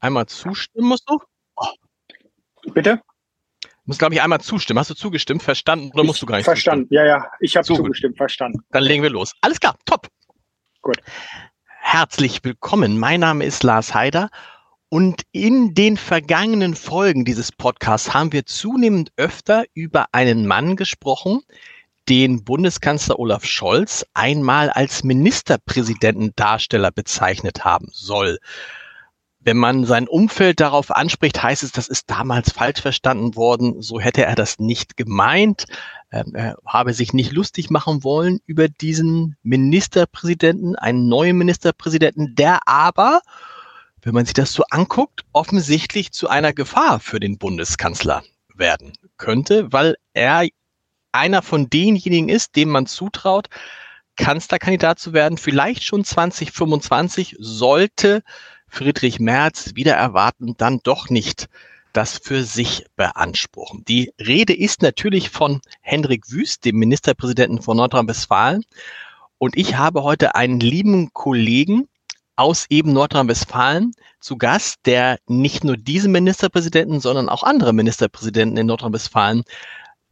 Einmal zustimmen musst du? Oh. Bitte? Du musst, glaube ich, einmal zustimmen. Hast du zugestimmt, verstanden oder ich musst du gar nicht Verstanden, zustimmen? ja, ja. Ich habe so zugestimmt, verstanden. Dann legen wir los. Alles klar, top. Gut. Herzlich willkommen. Mein Name ist Lars Heider und in den vergangenen Folgen dieses Podcasts haben wir zunehmend öfter über einen Mann gesprochen, den Bundeskanzler Olaf Scholz einmal als Ministerpräsidentendarsteller bezeichnet haben soll. Wenn man sein Umfeld darauf anspricht, heißt es, das ist damals falsch verstanden worden. So hätte er das nicht gemeint. Ähm, er habe sich nicht lustig machen wollen über diesen Ministerpräsidenten, einen neuen Ministerpräsidenten, der aber, wenn man sich das so anguckt, offensichtlich zu einer Gefahr für den Bundeskanzler werden könnte, weil er einer von denjenigen ist, dem man zutraut, Kanzlerkandidat zu werden, vielleicht schon 2025 sollte Friedrich Merz wieder erwarten, dann doch nicht das für sich beanspruchen. Die Rede ist natürlich von Hendrik Wüst, dem Ministerpräsidenten von Nordrhein-Westfalen. Und ich habe heute einen lieben Kollegen aus eben Nordrhein-Westfalen zu Gast, der nicht nur diesen Ministerpräsidenten, sondern auch andere Ministerpräsidenten in Nordrhein-Westfalen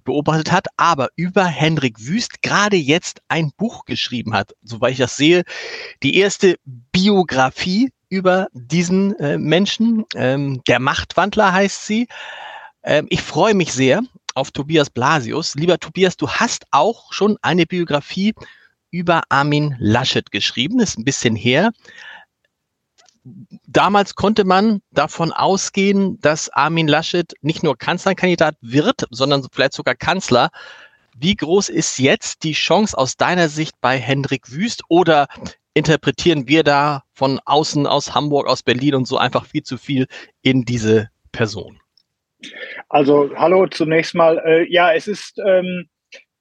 beobachtet hat, aber über Hendrik Wüst gerade jetzt ein Buch geschrieben hat, soweit ich das sehe. Die erste Biografie über diesen äh, Menschen. Ähm, der Machtwandler heißt sie. Ähm, ich freue mich sehr auf Tobias Blasius. Lieber Tobias, du hast auch schon eine Biografie über Armin Laschet geschrieben, ist ein bisschen her. Damals konnte man davon ausgehen, dass Armin Laschet nicht nur Kanzlerkandidat wird, sondern vielleicht sogar Kanzler. Wie groß ist jetzt die Chance aus deiner Sicht bei Hendrik Wüst oder interpretieren wir da von außen aus Hamburg, aus Berlin und so einfach viel zu viel in diese Person? Also hallo zunächst mal. Äh, ja, es ist ähm,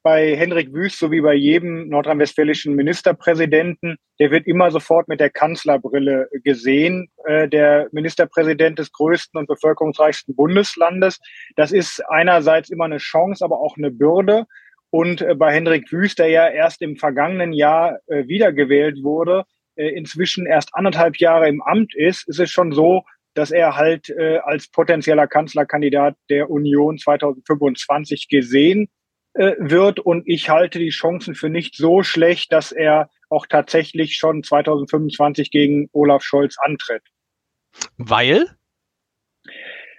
bei Hendrik Wüst so wie bei jedem nordrhein-westfälischen Ministerpräsidenten, der wird immer sofort mit der Kanzlerbrille gesehen, äh, der Ministerpräsident des größten und bevölkerungsreichsten Bundeslandes. Das ist einerseits immer eine Chance, aber auch eine Bürde. Und äh, bei Hendrik Wüst, der ja erst im vergangenen Jahr äh, wiedergewählt wurde, äh, inzwischen erst anderthalb Jahre im Amt ist, ist es schon so, dass er halt als potenzieller Kanzlerkandidat der Union 2025 gesehen wird. Und ich halte die Chancen für nicht so schlecht, dass er auch tatsächlich schon 2025 gegen Olaf Scholz antritt. Weil?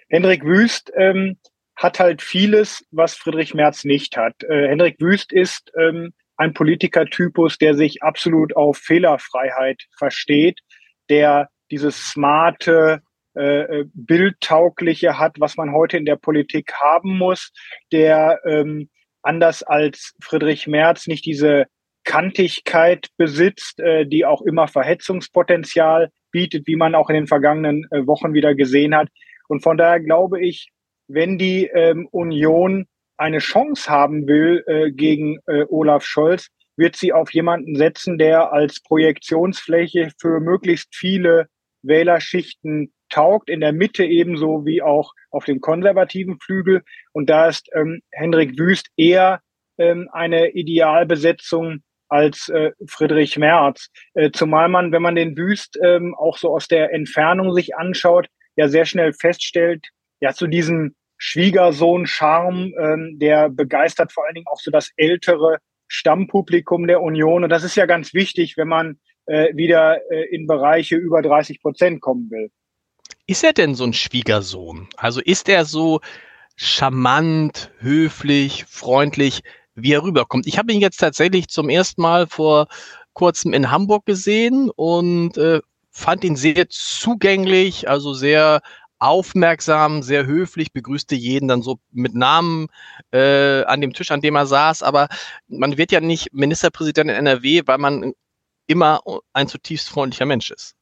Hendrik Wüst ähm, hat halt vieles, was Friedrich Merz nicht hat. Äh, Hendrik Wüst ist ähm, ein Politikertypus, der sich absolut auf Fehlerfreiheit versteht, der dieses smarte, äh, äh, bildtaugliche hat, was man heute in der Politik haben muss, der ähm, anders als Friedrich Merz nicht diese Kantigkeit besitzt, äh, die auch immer Verhetzungspotenzial bietet, wie man auch in den vergangenen äh, Wochen wieder gesehen hat. Und von daher glaube ich, wenn die ähm, Union eine Chance haben will äh, gegen äh, Olaf Scholz, wird sie auf jemanden setzen, der als Projektionsfläche für möglichst viele Wählerschichten taugt, in der Mitte ebenso wie auch auf dem konservativen Flügel. Und da ist ähm, Hendrik Wüst eher ähm, eine Idealbesetzung als äh, Friedrich Merz. Äh, zumal man, wenn man den Wüst ähm, auch so aus der Entfernung sich anschaut, ja sehr schnell feststellt, ja zu diesem Schwiegersohn-Charme, ähm, der begeistert vor allen Dingen auch so das ältere Stammpublikum der Union. Und das ist ja ganz wichtig, wenn man äh, wieder äh, in Bereiche über 30 Prozent kommen will. Ist er denn so ein Schwiegersohn? Also ist er so charmant, höflich, freundlich, wie er rüberkommt? Ich habe ihn jetzt tatsächlich zum ersten Mal vor kurzem in Hamburg gesehen und äh, fand ihn sehr zugänglich, also sehr aufmerksam, sehr höflich, begrüßte jeden dann so mit Namen äh, an dem Tisch, an dem er saß. Aber man wird ja nicht Ministerpräsident in NRW, weil man immer ein zutiefst freundlicher Mensch ist.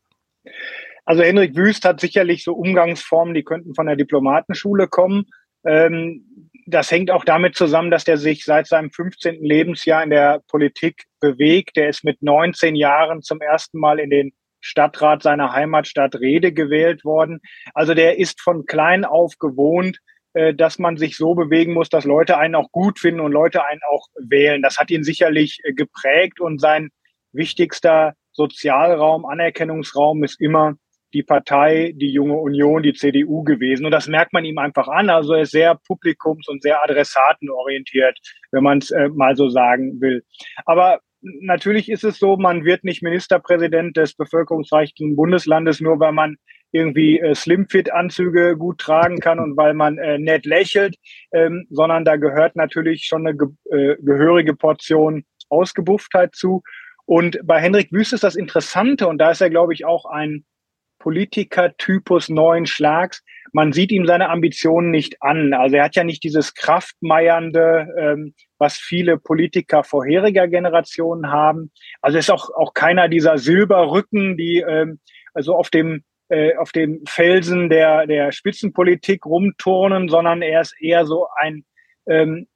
Also Henrik Wüst hat sicherlich so Umgangsformen, die könnten von der Diplomatenschule kommen. Ähm, das hängt auch damit zusammen, dass der sich seit seinem 15. Lebensjahr in der Politik bewegt. Der ist mit 19 Jahren zum ersten Mal in den Stadtrat seiner Heimatstadt Rede gewählt worden. Also der ist von klein auf gewohnt, äh, dass man sich so bewegen muss, dass Leute einen auch gut finden und Leute einen auch wählen. Das hat ihn sicherlich äh, geprägt und sein wichtigster Sozialraum, Anerkennungsraum ist immer die Partei, die junge Union, die CDU gewesen. Und das merkt man ihm einfach an. Also er ist sehr publikums- und sehr adressatenorientiert, wenn man es äh, mal so sagen will. Aber natürlich ist es so, man wird nicht Ministerpräsident des bevölkerungsreichsten Bundeslandes, nur weil man irgendwie äh, Slimfit-Anzüge gut tragen kann und weil man äh, nett lächelt, ähm, sondern da gehört natürlich schon eine ge äh, gehörige Portion Ausgebufftheit zu. Und bei Henrik Wüst ist das Interessante, und da ist er, glaube ich, auch ein Politiker-Typus neuen Schlags. Man sieht ihm seine Ambitionen nicht an. Also er hat ja nicht dieses kraftmeiernde, ähm, was viele Politiker vorheriger Generationen haben. Also ist auch, auch keiner dieser Silberrücken, die ähm, also auf dem äh, auf dem Felsen der, der Spitzenpolitik rumturnen, sondern er ist eher so ein ähm,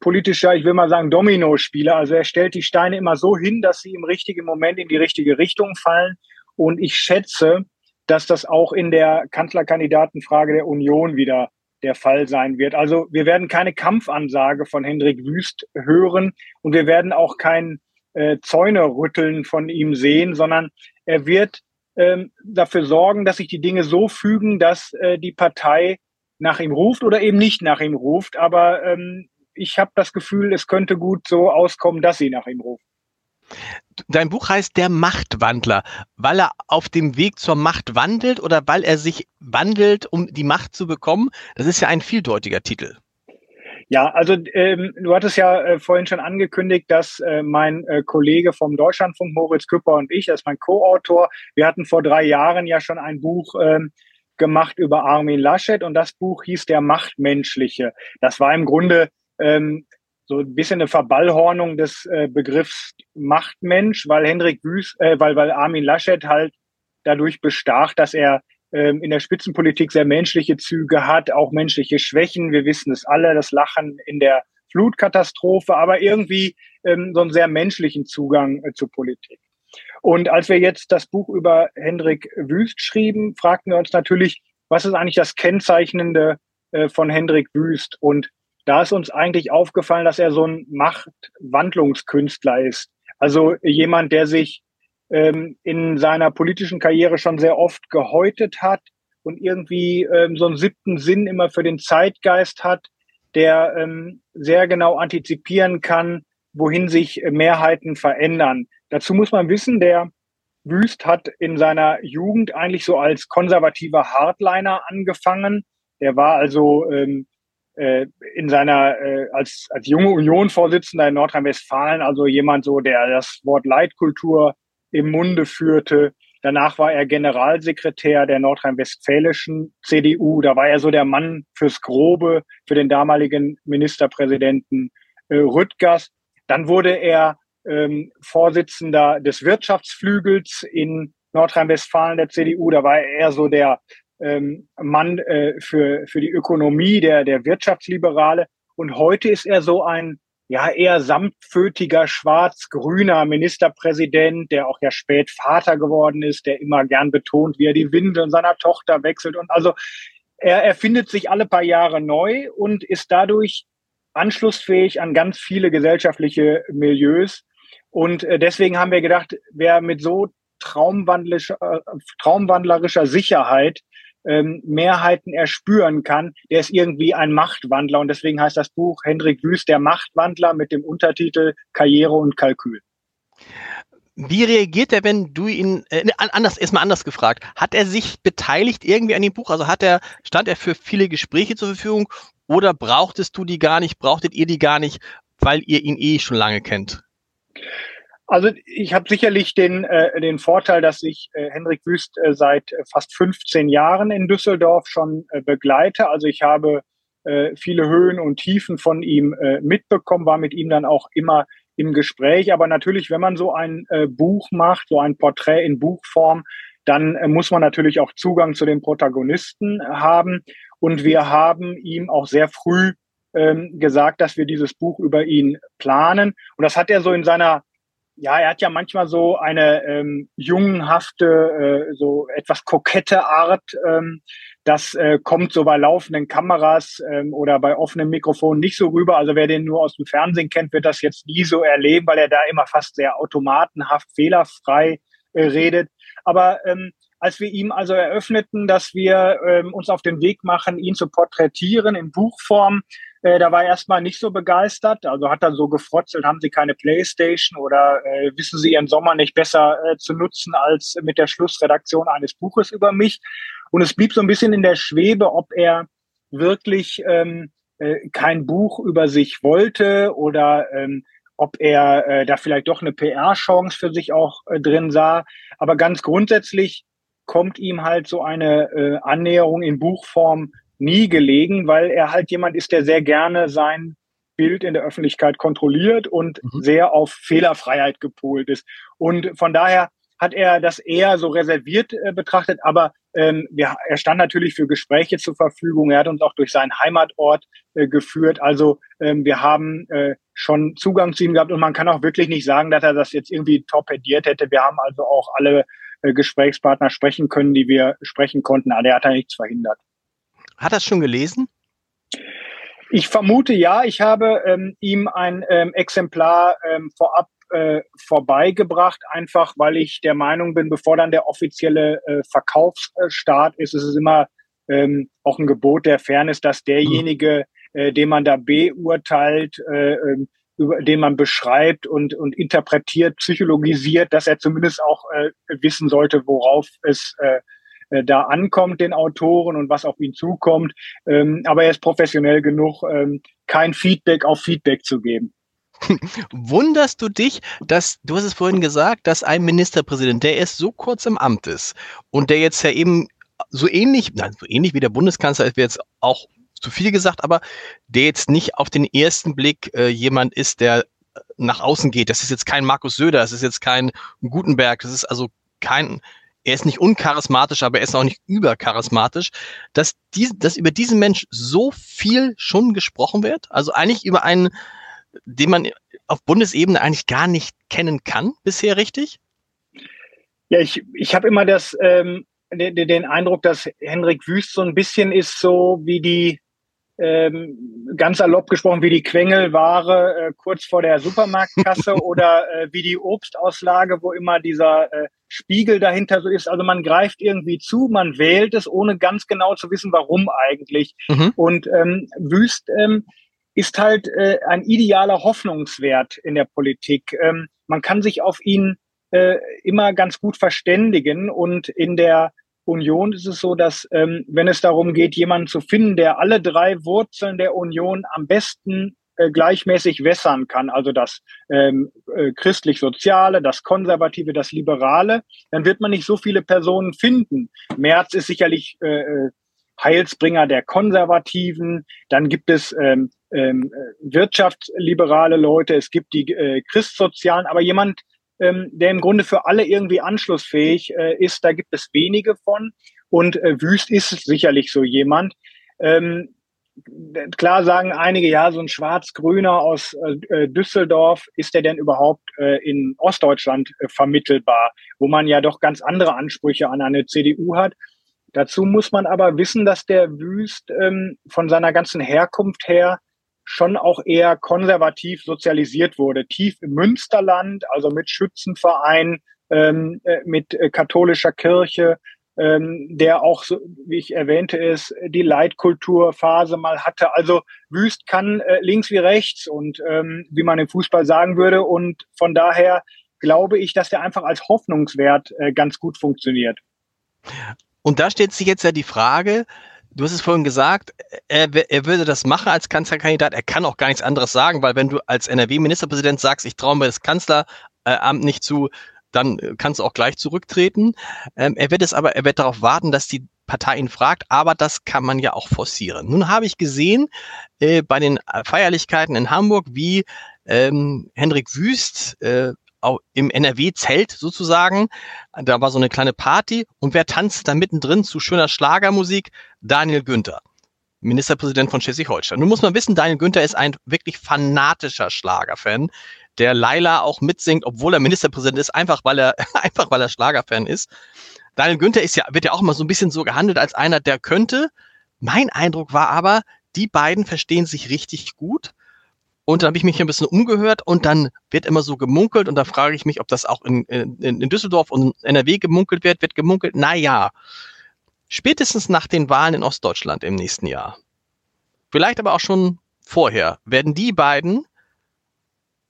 politischer, ich will mal sagen, Domino-Spieler. Also er stellt die Steine immer so hin, dass sie im richtigen Moment in die richtige Richtung fallen. Und ich schätze, dass das auch in der Kanzlerkandidatenfrage der Union wieder der Fall sein wird. Also wir werden keine Kampfansage von Hendrik Wüst hören und wir werden auch kein äh, Zäunerütteln von ihm sehen, sondern er wird ähm, dafür sorgen, dass sich die Dinge so fügen, dass äh, die Partei nach ihm ruft oder eben nicht nach ihm ruft. Aber ähm, ich habe das Gefühl, es könnte gut so auskommen, dass sie nach ihm ruft. Dein Buch heißt Der Machtwandler, weil er auf dem Weg zur Macht wandelt oder weil er sich wandelt, um die Macht zu bekommen? Das ist ja ein vieldeutiger Titel. Ja, also ähm, du hattest ja äh, vorhin schon angekündigt, dass äh, mein äh, Kollege vom Deutschlandfunk, Moritz Küpper und ich, das ist mein Co-Autor, wir hatten vor drei Jahren ja schon ein Buch ähm, gemacht über Armin Laschet und das Buch hieß Der Machtmenschliche. Das war im Grunde ähm, so ein bisschen eine Verballhornung des äh, Begriffs Machtmensch, weil Hendrik Wüst, äh, weil, weil Armin Laschet halt dadurch bestach, dass er ähm, in der Spitzenpolitik sehr menschliche Züge hat, auch menschliche Schwächen. Wir wissen es alle, das Lachen in der Flutkatastrophe, aber irgendwie ähm, so einen sehr menschlichen Zugang äh, zur Politik. Und als wir jetzt das Buch über Hendrik Wüst schrieben, fragten wir uns natürlich, was ist eigentlich das Kennzeichnende äh, von Hendrik Wüst? Und da ist uns eigentlich aufgefallen, dass er so ein Machtwandlungskünstler ist. Also jemand, der sich ähm, in seiner politischen Karriere schon sehr oft gehäutet hat und irgendwie ähm, so einen siebten Sinn immer für den Zeitgeist hat, der ähm, sehr genau antizipieren kann, wohin sich Mehrheiten verändern. Dazu muss man wissen, der Wüst hat in seiner Jugend eigentlich so als konservativer Hardliner angefangen. Er war also ähm, äh, in seiner äh, als als junge Union-Vorsitzender in Nordrhein-Westfalen, also jemand so, der das Wort Leitkultur im Munde führte. Danach war er Generalsekretär der nordrhein-westfälischen CDU. Da war er so der Mann fürs Grobe, für den damaligen Ministerpräsidenten äh, Rüttgers. Dann wurde er ähm, Vorsitzender des Wirtschaftsflügels in Nordrhein-Westfalen der CDU. Da war er eher so der ähm, Mann äh, für, für die Ökonomie, der, der Wirtschaftsliberale. Und heute ist er so ein ja eher samtfötiger, schwarz-grüner Ministerpräsident, der auch ja spät Vater geworden ist, der immer gern betont, wie er die Windeln seiner Tochter wechselt. Und also er erfindet sich alle paar Jahre neu und ist dadurch anschlussfähig an ganz viele gesellschaftliche Milieus. Und äh, deswegen haben wir gedacht, wer mit so traumwandlerischer, äh, traumwandlerischer Sicherheit ähm, Mehrheiten erspüren kann, der ist irgendwie ein Machtwandler. Und deswegen heißt das Buch Hendrik Wüst, der Machtwandler mit dem Untertitel Karriere und Kalkül. Wie reagiert er, wenn du ihn, äh, ne, anders, erstmal anders gefragt, hat er sich beteiligt irgendwie an dem Buch? Also hat er, stand er für viele Gespräche zur Verfügung oder brauchtest du die gar nicht, brauchtet ihr die gar nicht, weil ihr ihn eh schon lange kennt? Also ich habe sicherlich den, äh, den Vorteil, dass ich äh, Henrik Wüst äh, seit äh, fast 15 Jahren in Düsseldorf schon äh, begleite. Also ich habe äh, viele Höhen und Tiefen von ihm äh, mitbekommen, war mit ihm dann auch immer im Gespräch. Aber natürlich, wenn man so ein äh, Buch macht, so ein Porträt in Buchform, dann äh, muss man natürlich auch Zugang zu den Protagonisten haben. Und wir haben ihm auch sehr früh ähm, gesagt, dass wir dieses Buch über ihn planen. Und das hat er so in seiner ja, er hat ja manchmal so eine ähm, jungenhafte, äh, so etwas kokette Art. Ähm, das äh, kommt so bei laufenden Kameras ähm, oder bei offenen Mikrofonen nicht so rüber. Also wer den nur aus dem Fernsehen kennt, wird das jetzt nie so erleben, weil er da immer fast sehr automatenhaft, fehlerfrei äh, redet. Aber ähm, als wir ihm also eröffneten, dass wir ähm, uns auf den Weg machen, ihn zu porträtieren in Buchform, äh, da war er erstmal nicht so begeistert, also hat er so gefrotzelt, haben Sie keine Playstation oder äh, wissen Sie Ihren Sommer nicht besser äh, zu nutzen als mit der Schlussredaktion eines Buches über mich. Und es blieb so ein bisschen in der Schwebe, ob er wirklich ähm, äh, kein Buch über sich wollte oder ähm, ob er äh, da vielleicht doch eine PR-Chance für sich auch äh, drin sah. Aber ganz grundsätzlich kommt ihm halt so eine äh, Annäherung in Buchform nie gelegen, weil er halt jemand ist, der sehr gerne sein Bild in der Öffentlichkeit kontrolliert und mhm. sehr auf Fehlerfreiheit gepolt ist. Und von daher hat er das eher so reserviert äh, betrachtet, aber ähm, wir, er stand natürlich für Gespräche zur Verfügung. Er hat uns auch durch seinen Heimatort äh, geführt. Also ähm, wir haben äh, schon Zugang zu ihm gehabt und man kann auch wirklich nicht sagen, dass er das jetzt irgendwie torpediert hätte. Wir haben also auch alle äh, Gesprächspartner sprechen können, die wir sprechen konnten. Aber er hat da nichts verhindert. Hat er es schon gelesen? Ich vermute ja. Ich habe ähm, ihm ein ähm, Exemplar ähm, vorab äh, vorbeigebracht, einfach weil ich der Meinung bin, bevor dann der offizielle äh, Verkaufsstart ist, ist es immer ähm, auch ein Gebot der Fairness, dass derjenige, äh, den man da beurteilt, äh, ähm, über den man beschreibt und, und interpretiert, psychologisiert, dass er zumindest auch äh, wissen sollte, worauf es äh, äh, da ankommt, den Autoren und was auf ihn zukommt. Ähm, aber er ist professionell genug, ähm, kein Feedback auf Feedback zu geben. Wunderst du dich, dass, du hast es vorhin gesagt, dass ein Ministerpräsident, der erst so kurz im Amt ist und der jetzt ja eben so ähnlich, nein, so ähnlich wie der Bundeskanzler ist, wäre jetzt auch zu viel gesagt, aber der jetzt nicht auf den ersten Blick äh, jemand ist, der äh, nach außen geht. Das ist jetzt kein Markus Söder, das ist jetzt kein Gutenberg, das ist also kein er ist nicht uncharismatisch, aber er ist auch nicht übercharismatisch, dass, die, dass über diesen Mensch so viel schon gesprochen wird. Also eigentlich über einen, den man auf Bundesebene eigentlich gar nicht kennen kann bisher, richtig? Ja, ich, ich habe immer das, ähm, den, den Eindruck, dass Henrik Wüst so ein bisschen ist so wie die, ähm, ganz salopp gesprochen, wie die Quengelware äh, kurz vor der Supermarktkasse oder äh, wie die Obstauslage, wo immer dieser äh, Spiegel dahinter so ist. Also man greift irgendwie zu, man wählt es, ohne ganz genau zu wissen, warum eigentlich. Mhm. Und ähm, Wüst ähm, ist halt äh, ein idealer Hoffnungswert in der Politik. Ähm, man kann sich auf ihn äh, immer ganz gut verständigen und in der Union ist es so, dass ähm, wenn es darum geht, jemanden zu finden, der alle drei Wurzeln der Union am besten äh, gleichmäßig wässern kann, also das ähm, äh, christlich-soziale, das konservative, das liberale, dann wird man nicht so viele Personen finden. Merz ist sicherlich äh, äh Heilsbringer der Konservativen, dann gibt es ähm, ähm, wirtschaftsliberale Leute, es gibt die äh, Christsozialen, aber jemand, ähm, der im Grunde für alle irgendwie anschlussfähig äh, ist. Da gibt es wenige von. Und äh, Wüst ist sicherlich so jemand. Ähm, klar sagen einige, ja, so ein Schwarz-Grüner aus äh, Düsseldorf, ist der denn überhaupt äh, in Ostdeutschland äh, vermittelbar, wo man ja doch ganz andere Ansprüche an eine CDU hat. Dazu muss man aber wissen, dass der Wüst ähm, von seiner ganzen Herkunft her schon auch eher konservativ sozialisiert wurde. Tief im Münsterland, also mit Schützenverein, ähm, äh, mit äh, katholischer Kirche, ähm, der auch, so, wie ich erwähnte, ist, die Leitkulturphase mal hatte. Also Wüst kann äh, links wie rechts und ähm, wie man im Fußball sagen würde. Und von daher glaube ich, dass der einfach als Hoffnungswert äh, ganz gut funktioniert. Und da stellt sich jetzt ja die Frage, du hast es vorhin gesagt, er, er, würde das machen als Kanzlerkandidat. Er kann auch gar nichts anderes sagen, weil wenn du als NRW-Ministerpräsident sagst, ich traue mir das Kanzleramt nicht zu, dann kannst du auch gleich zurücktreten. Ähm, er wird es aber, er wird darauf warten, dass die Partei ihn fragt, aber das kann man ja auch forcieren. Nun habe ich gesehen äh, bei den Feierlichkeiten in Hamburg, wie ähm, Hendrik Wüst äh, im NRW-Zelt sozusagen. Da war so eine kleine Party und wer tanzt da mittendrin zu schöner Schlagermusik? Daniel Günther. Ministerpräsident von Schleswig-Holstein. Nun muss man wissen, Daniel Günther ist ein wirklich fanatischer Schlagerfan, der Laila auch mitsingt, obwohl er Ministerpräsident ist, einfach weil er, einfach weil er Schlagerfan ist. Daniel Günther ist ja, wird ja auch mal so ein bisschen so gehandelt als einer, der könnte. Mein Eindruck war aber, die beiden verstehen sich richtig gut Und dann habe ich mich ein bisschen umgehört und dann wird immer so gemunkelt und da frage ich mich, ob das auch in, in, in Düsseldorf und NRW gemunkelt wird, wird gemunkelt. Na ja, spätestens nach den Wahlen in Ostdeutschland im nächsten Jahr, vielleicht aber auch schon vorher, werden die beiden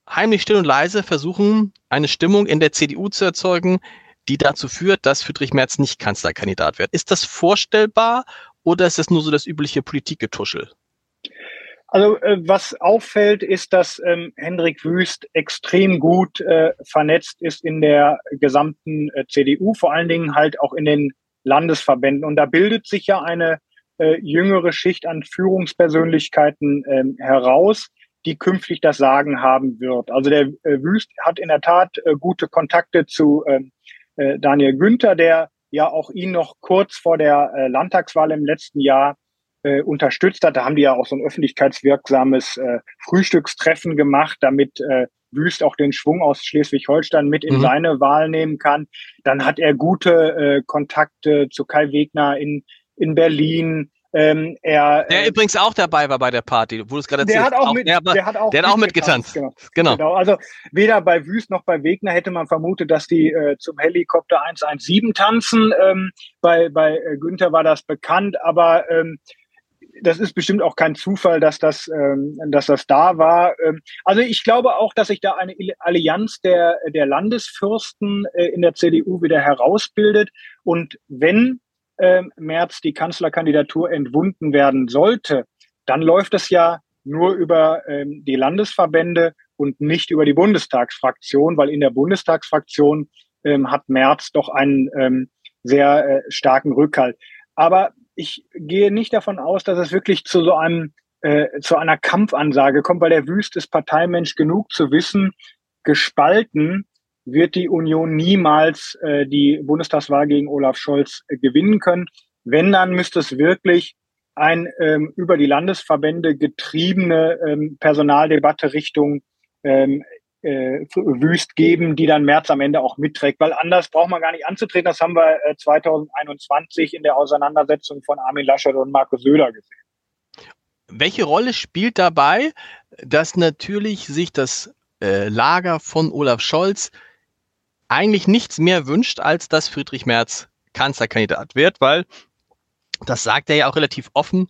heimlich still und leise versuchen, eine Stimmung in der CDU zu erzeugen, die dazu führt, dass Friedrich Merz nicht Kanzlerkandidat wird. Ist das vorstellbar oder ist das nur so das übliche Politikgetuschel? Also äh, was auffällt, ist, dass ähm, Hendrik Wüst extrem gut äh, vernetzt ist in der gesamten äh, CDU, vor allen Dingen halt auch in den Landesverbänden. Und da bildet sich ja eine äh, jüngere Schicht an Führungspersönlichkeiten ähm, heraus, die künftig das Sagen haben wird. Also der äh, Wüst hat in der Tat äh, gute Kontakte zu ähm, äh, Daniel Günther, der ja auch ihn noch kurz vor der äh, Landtagswahl im letzten Jahr äh, unterstützt hat. Da haben die ja auch so ein öffentlichkeitswirksames äh, Frühstückstreffen gemacht, damit äh, Wüst auch den Schwung aus Schleswig-Holstein mit in mhm. seine Wahl nehmen kann. Dann hat er gute äh, Kontakte zu Kai Wegner in, in Berlin. Ähm, er, der äh, übrigens auch dabei war bei der Party, wo du es gerade erzählt hast. Auch, mit, der, der, hat auch, der hat auch mitgetanzt. Genau. genau. genau. Also weder bei Wüst noch bei Wegner hätte man vermutet, dass die äh, zum Helikopter 117 tanzen. Ähm, bei bei äh, Günther war das bekannt, aber ähm, das ist bestimmt auch kein Zufall, dass das, ähm, dass das da war. Ähm, also ich glaube auch, dass sich da eine Allianz der, der Landesfürsten äh, in der CDU wieder herausbildet. Und wenn ähm, März die Kanzlerkandidatur entwunden werden sollte, dann läuft es ja nur über ähm, die Landesverbände und nicht über die Bundestagsfraktion, weil in der Bundestagsfraktion ähm, hat März doch einen ähm, sehr äh, starken Rückhalt. Aber ich gehe nicht davon aus, dass es wirklich zu so einem äh, zu einer Kampfansage kommt, weil der Wüst ist Parteimensch genug zu wissen, gespalten wird die Union niemals äh, die Bundestagswahl gegen Olaf Scholz äh, gewinnen können. Wenn, dann müsste es wirklich ein ähm, über die Landesverbände getriebene ähm, Personaldebatte Richtung ähm, äh, Wüst geben, die dann März am Ende auch mitträgt. Weil anders braucht man gar nicht anzutreten. Das haben wir äh, 2021 in der Auseinandersetzung von Armin Laschet und Markus Söder gesehen. Welche Rolle spielt dabei, dass natürlich sich das äh, Lager von Olaf Scholz eigentlich nichts mehr wünscht, als dass Friedrich Merz Kanzlerkandidat wird, weil das sagt er ja auch relativ offen,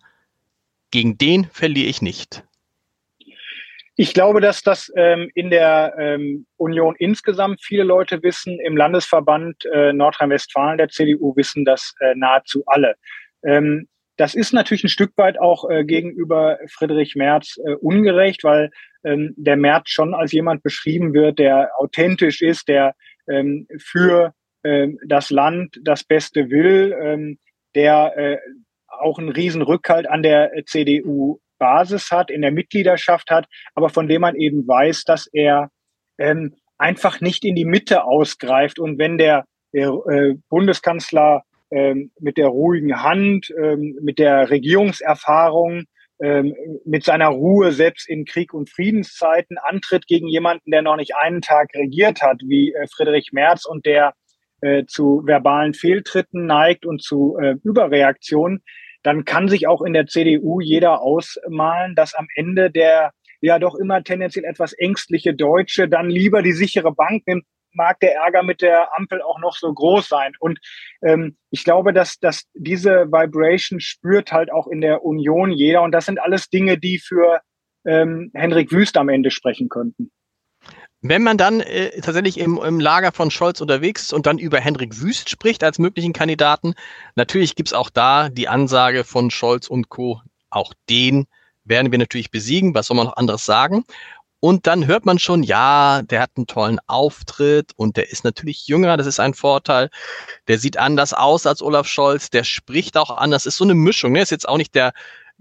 gegen den verliere ich nicht. Ich glaube, dass das ähm, in der ähm, Union insgesamt viele Leute wissen. Im Landesverband äh, Nordrhein-Westfalen der CDU wissen das äh, nahezu alle. Ähm, das ist natürlich ein Stück weit auch äh, gegenüber Friedrich Merz äh, ungerecht, weil ähm, der Merz schon als jemand beschrieben wird, der authentisch ist, der ähm, für ähm, das Land das Beste will, ähm, der äh, auch einen riesen Rückhalt an der CDU Basis hat, in der Mitgliedschaft hat, aber von dem man eben weiß, dass er ähm, einfach nicht in die Mitte ausgreift. Und wenn der, der äh, Bundeskanzler ähm, mit der ruhigen Hand, ähm, mit der Regierungserfahrung, mit seiner Ruhe selbst in Krieg- und Friedenszeiten antritt gegen jemanden, der noch nicht einen Tag regiert hat, wie äh, Friedrich Merz und der äh, zu verbalen Fehltritten neigt und zu äh, Überreaktionen, dann kann sich auch in der CDU jeder ausmalen, dass am Ende der ja doch immer tendenziell etwas ängstliche Deutsche dann lieber die sichere Bank nimmt, mag der Ärger mit der Ampel auch noch so groß sein. Und ähm, ich glaube, dass, dass diese Vibration spürt halt auch in der Union jeder. Und das sind alles Dinge, die für ähm, Henrik Wüst am Ende sprechen könnten. Wenn man dann äh, tatsächlich im, im Lager von Scholz unterwegs ist und dann über Hendrik Wüst spricht als möglichen Kandidaten, natürlich gibt's auch da die Ansage von Scholz und Co. Auch den werden wir natürlich besiegen. Was soll man noch anderes sagen? Und dann hört man schon, ja, der hat einen tollen Auftritt und der ist natürlich jünger, das ist ein Vorteil. Der sieht anders aus als Olaf Scholz, der spricht auch anders, ist so eine Mischung. Ne? Ist jetzt auch nicht der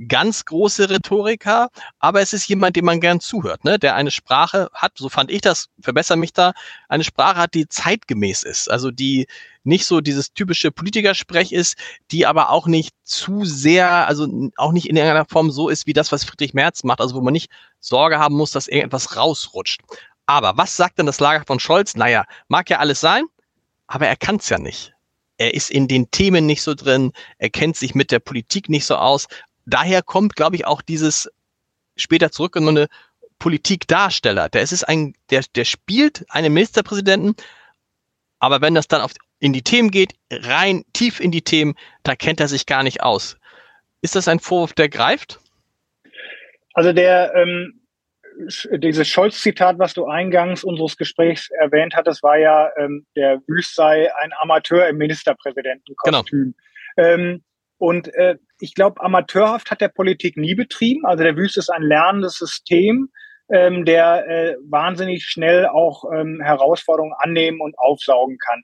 ganz große Rhetoriker, aber es ist jemand, dem man gern zuhört, ne? der eine Sprache hat, so fand ich das, verbessere mich da, eine Sprache hat, die zeitgemäß ist, also die nicht so dieses typische Politikersprech ist, die aber auch nicht zu sehr, also auch nicht in irgendeiner Form so ist wie das, was Friedrich Merz macht, also wo man nicht Sorge haben muss, dass irgendetwas rausrutscht. Aber was sagt denn das Lager von Scholz? Naja, mag ja alles sein, aber er kann es ja nicht. Er ist in den Themen nicht so drin, er kennt sich mit der Politik nicht so aus daher kommt, glaube ich, auch dieses später zurückgenommene Politikdarsteller. Der ist ein, der, der spielt einen Ministerpräsidenten, aber wenn das dann auf, in die Themen geht, rein tief in die Themen, da kennt er sich gar nicht aus. Ist das ein Vorwurf, der greift? Also der ähm, dieses Scholz-Zitat, was du eingangs unseres Gesprächs erwähnt hattest, war ja, ähm, der Wüst sei ein Amateur im Ministerpräsidentenkostüm. Genau. Ähm, und äh, ich glaube, amateurhaft hat der Politik nie betrieben. Also der Wüst ist ein lernendes System, ähm, der äh, wahnsinnig schnell auch ähm, Herausforderungen annehmen und aufsaugen kann.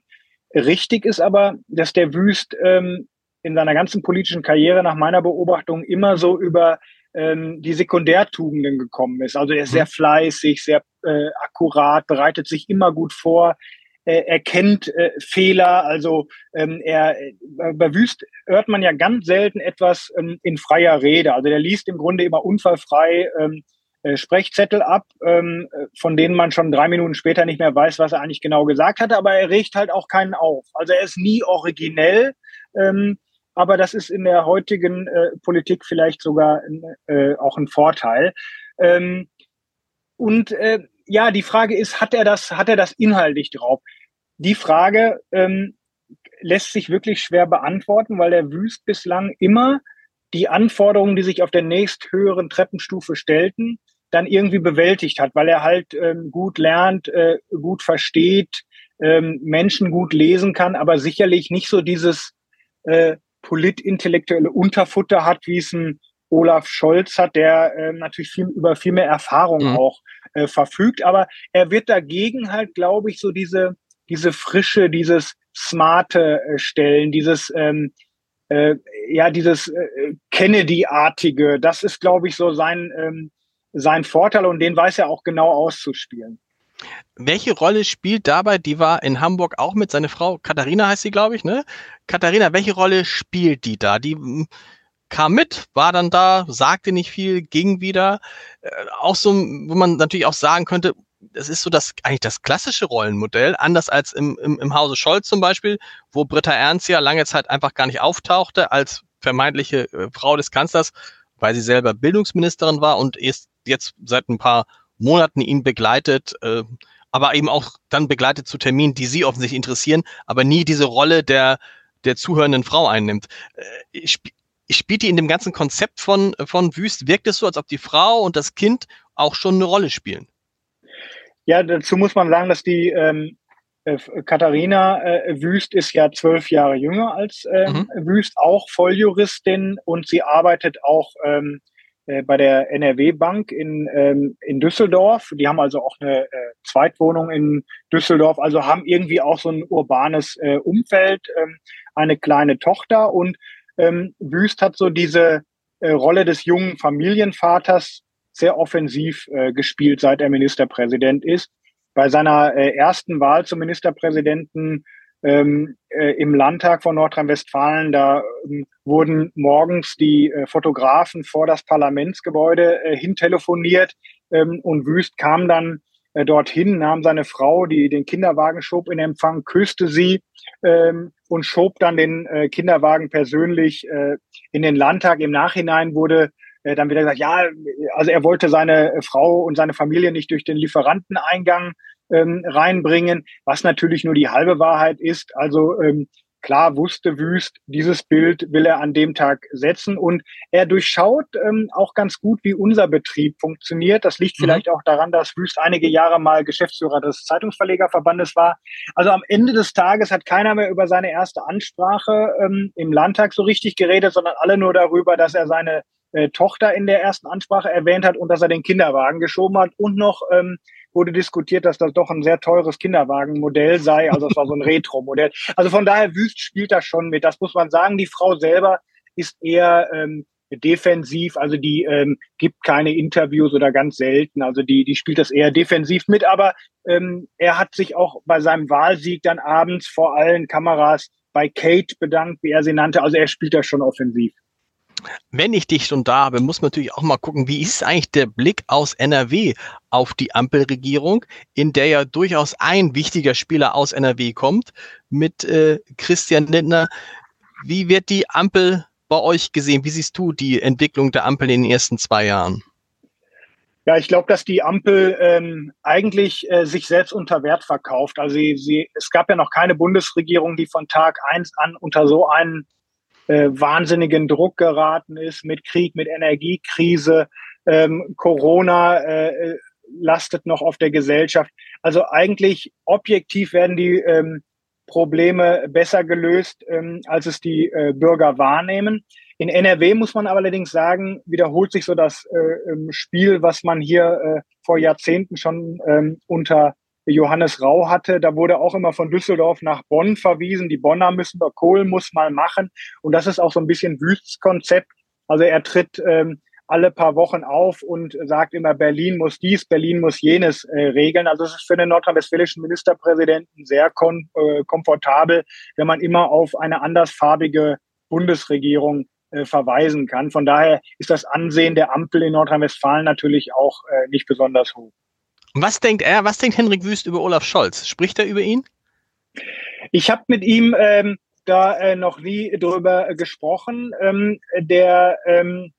Richtig ist aber, dass der Wüst ähm, in seiner ganzen politischen Karriere nach meiner Beobachtung immer so über ähm, die Sekundärtugenden gekommen ist. Also er ist sehr mhm. fleißig, sehr äh, akkurat, bereitet sich immer gut vor, äh, er kennt äh, Fehler. Also ähm, er äh, bei Wüst hört man ja ganz selten etwas ähm, in freier Rede. Also der liest im Grunde immer unfallfrei ähm, äh, Sprechzettel ab, ähm, von denen man schon drei Minuten später nicht mehr weiß, was er eigentlich genau gesagt hatte, aber er regt halt auch keinen auf. Also er ist nie originell. Ähm, aber das ist in der heutigen äh, Politik vielleicht sogar äh, auch ein Vorteil. Ähm, und äh, ja, die Frage ist, hat er das, hat er das inhaltlich drauf? Die Frage ähm, lässt sich wirklich schwer beantworten, weil der Wüst bislang immer die Anforderungen, die sich auf der nächsthöheren Treppenstufe stellten, dann irgendwie bewältigt hat, weil er halt ähm, gut lernt, äh, gut versteht, ähm, Menschen gut lesen kann, aber sicherlich nicht so dieses äh, politintellektuelle Unterfutter hat, wie es ein Olaf Scholz hat, der äh, natürlich viel, über viel mehr Erfahrung mhm. auch äh, verfügt. Aber er wird dagegen halt, glaube ich, so diese, diese Frische, dieses smarte äh, Stellen, dieses ähm, äh, ja, dieses äh, Kennedy-artige, das ist, glaube ich, so sein, ähm, sein Vorteil und den weiß er auch genau auszuspielen. Welche Rolle spielt dabei, die war in Hamburg auch mit seiner Frau, Katharina heißt sie, glaube ich, ne? Katharina, welche Rolle spielt die da? Die kam mit, war dann da, sagte nicht viel, ging wieder. Äh, auch so, wo man natürlich auch sagen könnte, das ist so das eigentlich das klassische Rollenmodell, anders als im, im, im Hause Scholz zum Beispiel, wo Britta Ernst ja lange Zeit einfach gar nicht auftauchte als vermeintliche äh, Frau des Kanzlers, weil sie selber Bildungsministerin war und ist jetzt seit ein paar Monaten ihn begleitet, äh, aber eben auch dann begleitet zu Terminen, die sie offensichtlich interessieren, aber nie diese Rolle der, der zuhörenden Frau einnimmt. Äh, spielt die in dem ganzen Konzept von, von Wüst, wirkt es so, als ob die Frau und das Kind auch schon eine Rolle spielen? Ja, dazu muss man sagen, dass die ähm, äh, Katharina äh, Wüst ist ja zwölf Jahre jünger als ähm, mhm. Wüst, auch Volljuristin und sie arbeitet auch ähm, äh, bei der NRW Bank in, ähm, in Düsseldorf. Die haben also auch eine äh, Zweitwohnung in Düsseldorf, also haben irgendwie auch so ein urbanes äh, Umfeld, ähm, eine kleine Tochter und ähm, Wüst hat so diese äh, Rolle des jungen Familienvaters sehr offensiv äh, gespielt, seit er Ministerpräsident ist. Bei seiner äh, ersten Wahl zum Ministerpräsidenten ähm, äh, im Landtag von Nordrhein-Westfalen. Da ähm, wurden morgens die äh, Fotografen vor das Parlamentsgebäude äh, hintelefoniert ähm, und Wüst kam dann äh, dorthin, nahm seine Frau, die den Kinderwagen schob, in Empfang, küsste sie ähm, und schob dann den äh, Kinderwagen persönlich äh, in den Landtag. Im Nachhinein wurde äh, dann wieder gesagt, ja, also er wollte seine Frau und seine Familie nicht durch den Lieferanteneingang ähm, reinbringen, was natürlich nur die halbe Wahrheit ist. Also ähm, klar wusste Wüst, dieses Bild will er an dem Tag setzen und er durchschaut ähm, auch ganz gut, wie unser Betrieb funktioniert. Das liegt mhm. vielleicht auch daran, dass Wüst einige Jahre mal Geschäftsführer des Zeitungsverlegerverbandes war. Also am Ende des Tages hat keiner mehr über seine erste Ansprache ähm, im Landtag so richtig geredet, sondern alle nur darüber, dass er seine äh, Tochter in der ersten Ansprache erwähnt hat und dass er den Kinderwagen geschoben hat und noch ähm, wurde diskutiert, dass das doch ein sehr teures Kinderwagenmodell sei. Also es war so ein Retro-Modell. Also von daher, Wüst spielt das schon mit. Das muss man sagen. Die Frau selber ist eher ähm, defensiv, also die ähm, gibt keine Interviews oder ganz selten. Also die, die spielt das eher defensiv mit. Aber ähm, er hat sich auch bei seinem Wahlsieg dann abends vor allen Kameras bei Kate bedankt, wie er sie nannte. Also er spielt das schon offensiv. Wenn ich dich schon da habe, muss man natürlich auch mal gucken, wie ist eigentlich der Blick aus NRW auf die Ampelregierung, in der ja durchaus ein wichtiger Spieler aus NRW kommt, mit äh, Christian Lindner. Wie wird die Ampel bei euch gesehen? Wie siehst du die Entwicklung der Ampel in den ersten zwei Jahren? Ja, ich glaube, dass die Ampel ähm, eigentlich äh, sich selbst unter Wert verkauft. Also sie, sie, es gab ja noch keine Bundesregierung, die von Tag eins an unter so einen äh, wahnsinnigen Druck geraten ist mit Krieg, mit Energiekrise. Ähm, Corona äh, lastet noch auf der Gesellschaft. Also eigentlich objektiv werden die ähm, Probleme besser gelöst, ähm, als es die äh, Bürger wahrnehmen. In NRW muss man allerdings sagen, wiederholt sich so das äh, ähm, Spiel, was man hier äh, vor Jahrzehnten schon ähm, unter Johannes Rau hatte. Da wurde auch immer von Düsseldorf nach Bonn verwiesen. Die Bonner müssen wir, Kohl muss mal machen. Und das ist auch so ein bisschen Wüsts Konzept. Also er tritt ähm, alle paar Wochen auf und sagt immer, Berlin muss dies, Berlin muss jenes äh, regeln. Also es ist für den nordrhein-westfälischen Ministerpräsidenten sehr kom äh, komfortabel, wenn man immer auf eine andersfarbige Bundesregierung äh, verweisen kann. Von daher ist das Ansehen der Ampel in Nordrhein-Westfalen natürlich auch äh, nicht besonders hoch. Was denkt er, was denkt Henrik Wüst über Olaf Scholz? Spricht er über ihn? Ich habe mit ihm ähm, da äh, noch nie drüber gesprochen. Ähm, der ähm,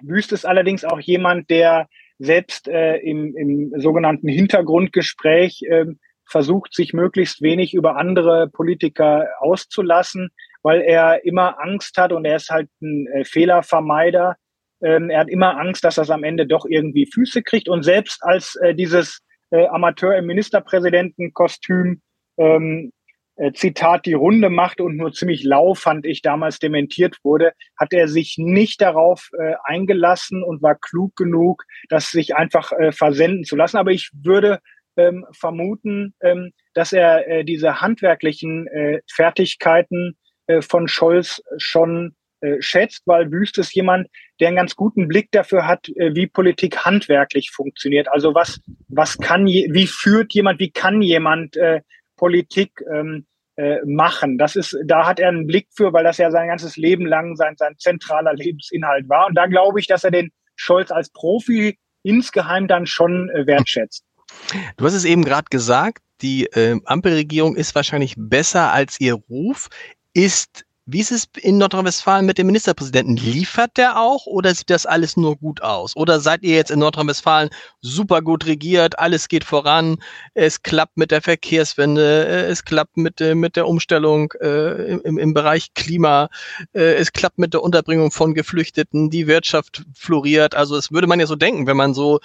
Wüst ist allerdings auch jemand, der selbst äh, im, im sogenannten Hintergrundgespräch äh, versucht, sich möglichst wenig über andere Politiker auszulassen, weil er immer Angst hat und er ist halt ein äh, Fehlervermeider. Ähm, er hat immer Angst, dass er am Ende doch irgendwie Füße kriegt. Und selbst als äh, dieses äh, Amateur im Ministerpräsidentenkostüm ähm, äh, Zitat die Runde machte und nur ziemlich lau, fand ich, damals dementiert wurde, hat er sich nicht darauf äh, eingelassen und war klug genug, das sich einfach äh, versenden zu lassen. Aber ich würde ähm, vermuten, ähm, dass er äh, diese handwerklichen äh, Fertigkeiten äh, von Scholz schon äh, schätzt, weil Wüst ist jemand, der einen ganz guten Blick dafür hat, äh, wie Politik handwerklich funktioniert. Also was, was kann, je, wie führt jemand, wie kann jemand äh, Politik ähm, äh, machen. Das ist, da hat er einen Blick für, weil das ja sein ganzes Leben lang sein, sein zentraler Lebensinhalt war. Und da glaube ich, dass er den Scholz als Profi insgeheim dann schon äh, wertschätzt. Du hast es eben gerade gesagt, die äh, Ampelregierung ist wahrscheinlich besser als ihr Ruf. Ist wie ist es in Nordrhein-Westfalen mit dem Ministerpräsidenten? Liefert der auch oder sieht das alles nur gut aus? Oder seid ihr jetzt in Nordrhein-Westfalen super gut regiert, alles geht voran, es klappt mit der Verkehrswende, äh, es klappt mit, äh, mit der Umstellung äh, im, im Bereich Klima, äh, es klappt mit der Unterbringung von Geflüchteten, die Wirtschaft floriert. Also es würde man ja so denken, wenn man so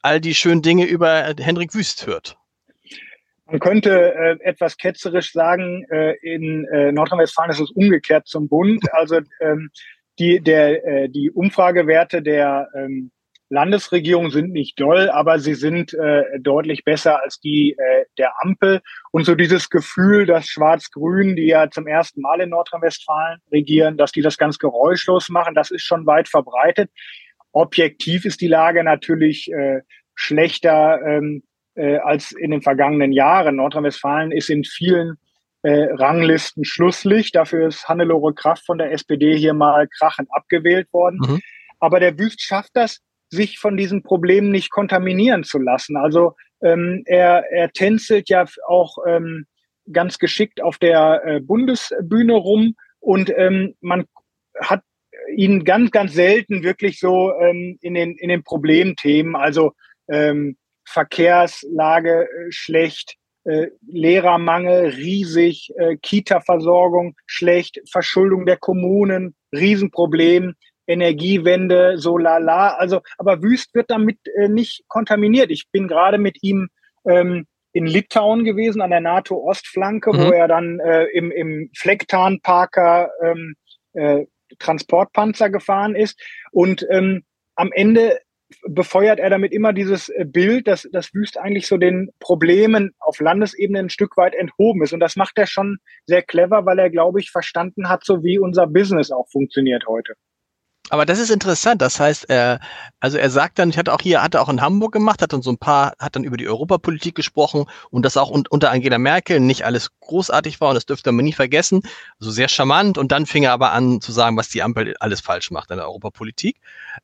all die schönen Dinge über Hendrik Wüst hört. Man könnte äh, etwas ketzerisch sagen, äh, in äh, Nordrhein-Westfalen ist es umgekehrt zum Bund. Also ähm, die, der, äh, die Umfragewerte der ähm, Landesregierung sind nicht doll, aber sie sind äh, deutlich besser als die äh, der Ampel. Und so dieses Gefühl, dass Schwarz-Grün, die ja zum ersten Mal in Nordrhein-Westfalen regieren, dass die das ganz geräuschlos machen, das ist schon weit verbreitet. Objektiv ist die Lage natürlich äh, schlechter. Ähm, äh, als in den vergangenen Jahren. Nordrhein-Westfalen ist in vielen äh, Ranglisten Schlusslicht. Dafür ist Hannelore Kraft von der SPD hier mal krachend abgewählt worden. Mhm. Aber der Wüst schafft das, sich von diesen Problemen nicht kontaminieren zu lassen. Also ähm, er, er tänzelt ja auch ähm, ganz geschickt auf der äh, Bundesbühne rum und ähm, man hat ihn ganz, ganz selten wirklich so ähm, in, den, in den Problemthemen, also ähm, Verkehrslage äh, schlecht, äh, Lehrermangel riesig, äh, Kita-Versorgung schlecht, Verschuldung der Kommunen, Riesenproblem, Energiewende, so lala. Also, aber Wüst wird damit äh, nicht kontaminiert. Ich bin gerade mit ihm ähm, in Litauen gewesen, an der NATO-Ostflanke, mhm. wo er dann äh, im, im Flecktarnparker ähm, äh, Transportpanzer gefahren ist. Und ähm, am Ende befeuert er damit immer dieses äh, Bild, dass das Wüst eigentlich so den Problemen auf Landesebene ein Stück weit enthoben ist. Und das macht er schon sehr clever, weil er, glaube ich, verstanden hat, so wie unser Business auch funktioniert heute. Aber das ist interessant. Das heißt, er, also er sagt dann, ich hatte auch hier, hatte auch in Hamburg gemacht, hat dann so ein paar, hat dann über die Europapolitik gesprochen und das auch unter Angela Merkel nicht alles großartig war und das dürfte man nie vergessen. Also sehr charmant und dann fing er aber an zu sagen, was die Ampel alles falsch macht in der Europapolitik.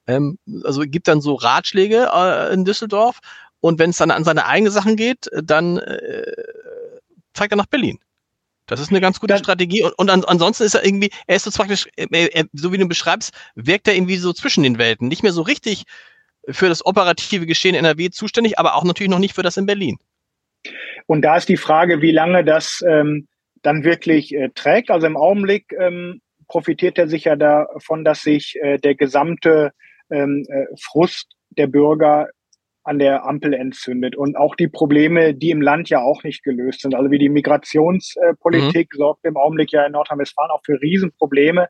Ähm, also gibt dann so Ratschläge äh, in Düsseldorf und wenn es dann an seine eigenen Sachen geht, dann äh, zeigt er nach Berlin. Das ist eine ganz gute Dann, Strategie. Und, und an, ansonsten ist er irgendwie, er ist so praktisch, er, er, so wie du beschreibst, wirkt er irgendwie so zwischen den Welten. Nicht mehr so richtig für das operative Geschehen in NRW zuständig, aber auch natürlich noch nicht für das in Berlin. Und da ist die Frage, wie lange das ähm, dann wirklich äh, trägt. Also im Augenblick ähm, profitiert er sicher davon, dass sich äh, der gesamte ähm, äh, Frust der Bürger an der Ampel entzündet und auch die Probleme, die im Land ja auch nicht gelöst sind. Also wie die Migrationspolitik mhm. sorgt im Augenblick ja in Nordrhein-Westfalen auch für Riesenprobleme.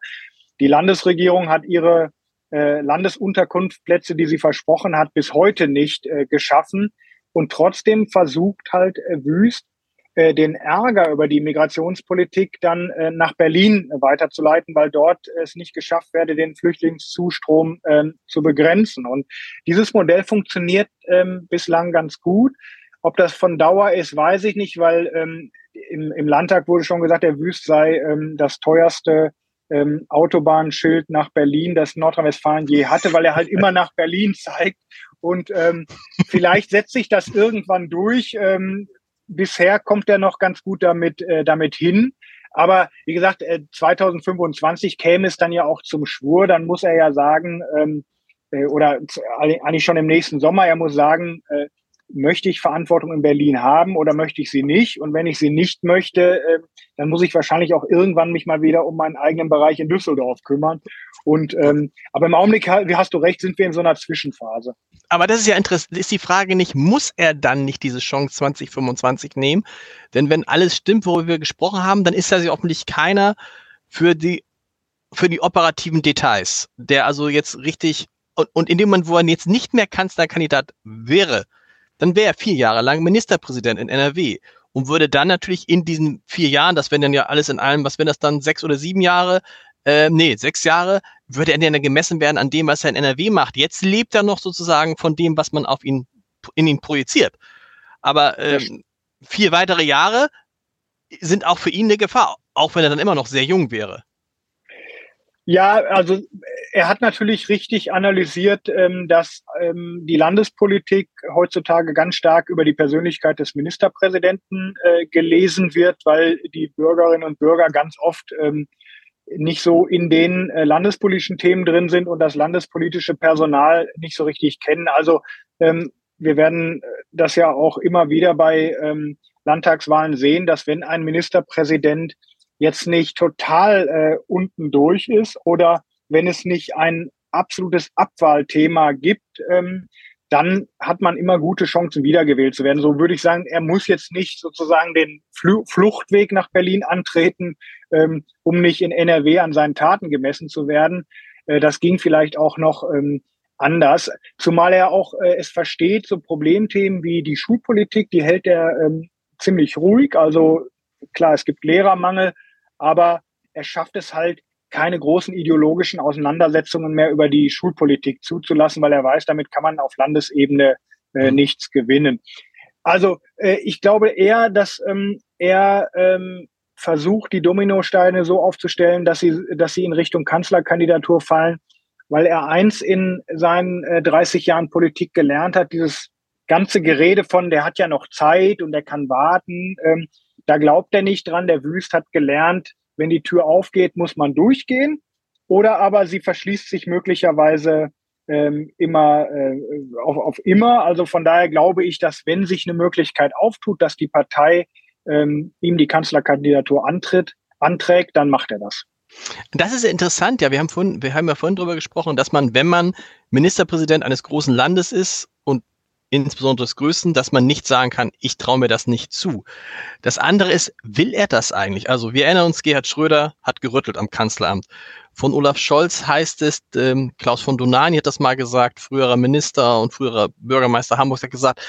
Die Landesregierung hat ihre äh, Landesunterkunftsplätze, die sie versprochen hat, bis heute nicht äh, geschaffen. Und trotzdem versucht halt äh, Wüst, äh, den Ärger über die Migrationspolitik dann äh, nach Berlin weiterzuleiten, weil dort es nicht geschafft werde, den Flüchtlingszustrom ähm, zu begrenzen. Und dieses Modell funktioniert ähm, bislang ganz gut. Ob das von Dauer ist, weiß ich nicht, weil ähm, im, im Landtag wurde schon gesagt, der Wüst sei ähm, das teuerste ähm, Autobahnschild nach Berlin, das Nordrhein-Westfalen je hatte, weil er halt immer nach Berlin zeigt. Und ähm, vielleicht setzt sich das irgendwann durch. Ähm, bisher kommt er noch ganz gut damit, äh, damit hin. Aber wie gesagt, äh, 2025 käme es dann ja auch zum Schwur. Dann muss er ja sagen, ähm, äh, oder eigentlich schon im nächsten Sommer, er muss sagen, äh, möchte ich Verantwortung in Berlin haben oder möchte ich sie nicht? Und wenn ich sie nicht möchte, äh, dann muss ich wahrscheinlich auch irgendwann mich mal wieder um meinen eigenen Bereich in Düsseldorf kümmern. Und ähm, aber im Augenblick, wie hast du recht, sind wir in so einer Zwischenphase. Aber das ist ja interessant. Ist die Frage nicht, muss er dann nicht diese Chance 2025 nehmen? Denn wenn alles stimmt, worüber wir gesprochen haben, dann ist das ja offensichtlich keiner für die für die operativen Details, der also jetzt richtig und, und in dem Moment, wo er jetzt nicht mehr Kanzlerkandidat wäre, dann wäre er vier Jahre lang Ministerpräsident in NRW und würde dann natürlich in diesen vier Jahren, das wären dann ja alles in allem, was wenn das dann sechs oder sieben Jahre, äh, nee, sechs Jahre, würde er dann gemessen werden an dem, was er in NRW macht. Jetzt lebt er noch sozusagen von dem, was man auf ihn, in ihn projiziert. Aber ähm, vier weitere Jahre sind auch für ihn eine Gefahr, auch wenn er dann immer noch sehr jung wäre. Ja, also er hat natürlich richtig analysiert, ähm, dass ähm, die Landespolitik heutzutage ganz stark über die Persönlichkeit des Ministerpräsidenten äh, gelesen wird, weil die Bürgerinnen und Bürger ganz oft ähm, nicht so in den äh, landespolitischen Themen drin sind und das landespolitische Personal nicht so richtig kennen. Also wir werden das ja auch immer wieder bei Landtagswahlen sehen, dass wenn ein Ministerpräsident jetzt nicht total äh, unten durch ist oder wenn es nicht ein absolutes Abwahlthema gibt, ähm, dann hat man immer gute Chancen, wiedergewählt zu werden. So würde ich sagen, er muss jetzt nicht sozusagen den Fl Fluchtweg nach Berlin antreten, ähm, um nicht in NRW an seinen Taten gemessen zu werden. Äh, das ging vielleicht auch noch ähm, anders, zumal er auch äh, es versteht, so Problemthemen wie die Schulpolitik, die hält er ähm, ziemlich ruhig. Also klar, es gibt Lehrermangel, aber er schafft es halt, keine großen ideologischen Auseinandersetzungen mehr über die Schulpolitik zuzulassen, weil er weiß, damit kann man auf Landesebene äh, mhm. nichts gewinnen. Also äh, ich glaube eher, dass ähm, er ähm, versucht, die Dominosteine so aufzustellen, dass sie, dass sie in Richtung Kanzlerkandidatur fallen, weil er eins in seinen äh, 30 Jahren Politik gelernt hat, dieses ganze Gerede von, der hat ja noch Zeit und der kann warten. Ähm, da glaubt er nicht dran. Der Wüst hat gelernt, wenn die Tür aufgeht, muss man durchgehen. Oder aber sie verschließt sich möglicherweise ähm, immer äh, auf, auf immer. Also von daher glaube ich, dass wenn sich eine Möglichkeit auftut, dass die Partei ähm, ihm die Kanzlerkandidatur antritt, anträgt, dann macht er das. Das ist interessant, ja. Wir haben, vorhin, wir haben ja vorhin darüber gesprochen, dass man, wenn man Ministerpräsident eines großen Landes ist insbesondere des Größten, dass man nicht sagen kann, ich traue mir das nicht zu. Das andere ist, will er das eigentlich? Also wir erinnern uns, Gerhard Schröder hat gerüttelt am Kanzleramt. Von Olaf Scholz heißt es, ähm, Klaus von Donani hat das mal gesagt, früherer Minister und früherer Bürgermeister Hamburgs hat gesagt,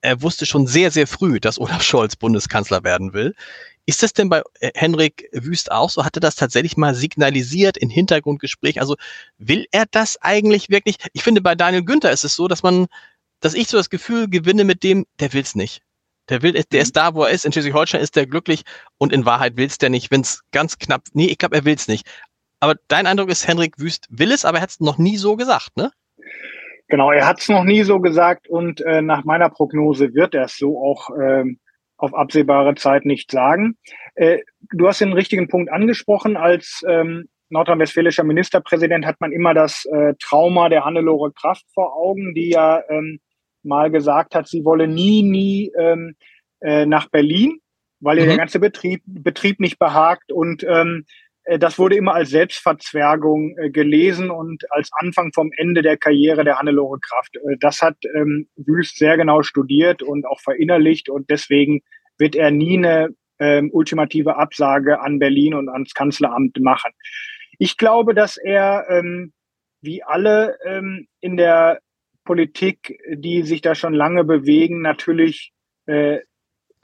er wusste schon sehr, sehr früh, dass Olaf Scholz Bundeskanzler werden will. Ist das denn bei äh, Henrik Wüst auch so? Hat er das tatsächlich mal signalisiert in Hintergrundgespräch? Also will er das eigentlich wirklich? Ich finde, bei Daniel Günther ist es so, dass man dass ich so das Gefühl gewinne mit dem, der will's nicht. Der will, der ist mhm. da, wo er ist. In Schleswig-Holstein ist der glücklich und in Wahrheit will's der nicht, wenn's ganz knapp. Nee, ich glaube, er will's nicht. Aber dein Eindruck ist, Henrik Wüst will es, aber er hat es noch nie so gesagt, ne? Genau, er hat es noch nie so gesagt und äh, nach meiner Prognose wird er es so auch ähm, auf absehbare Zeit nicht sagen. Äh, du hast den richtigen Punkt angesprochen, als ähm, nordrhein-westfälischer Ministerpräsident hat man immer das äh, Trauma der Hannelore Kraft vor Augen, die ja ähm, mal gesagt hat, sie wolle nie, nie ähm, äh, nach Berlin, weil ihr mhm. der ganze Betrieb, Betrieb nicht behagt. Und ähm, äh, das wurde immer als Selbstverzwergung äh, gelesen und als Anfang vom Ende der Karriere der Hannelore Kraft. Äh, das hat ähm, Wüst sehr genau studiert und auch verinnerlicht und deswegen wird er nie eine ähm, ultimative Absage an Berlin und ans Kanzleramt machen. Ich glaube, dass er, ähm, wie alle ähm, in der Politik, die sich da schon lange bewegen, natürlich äh,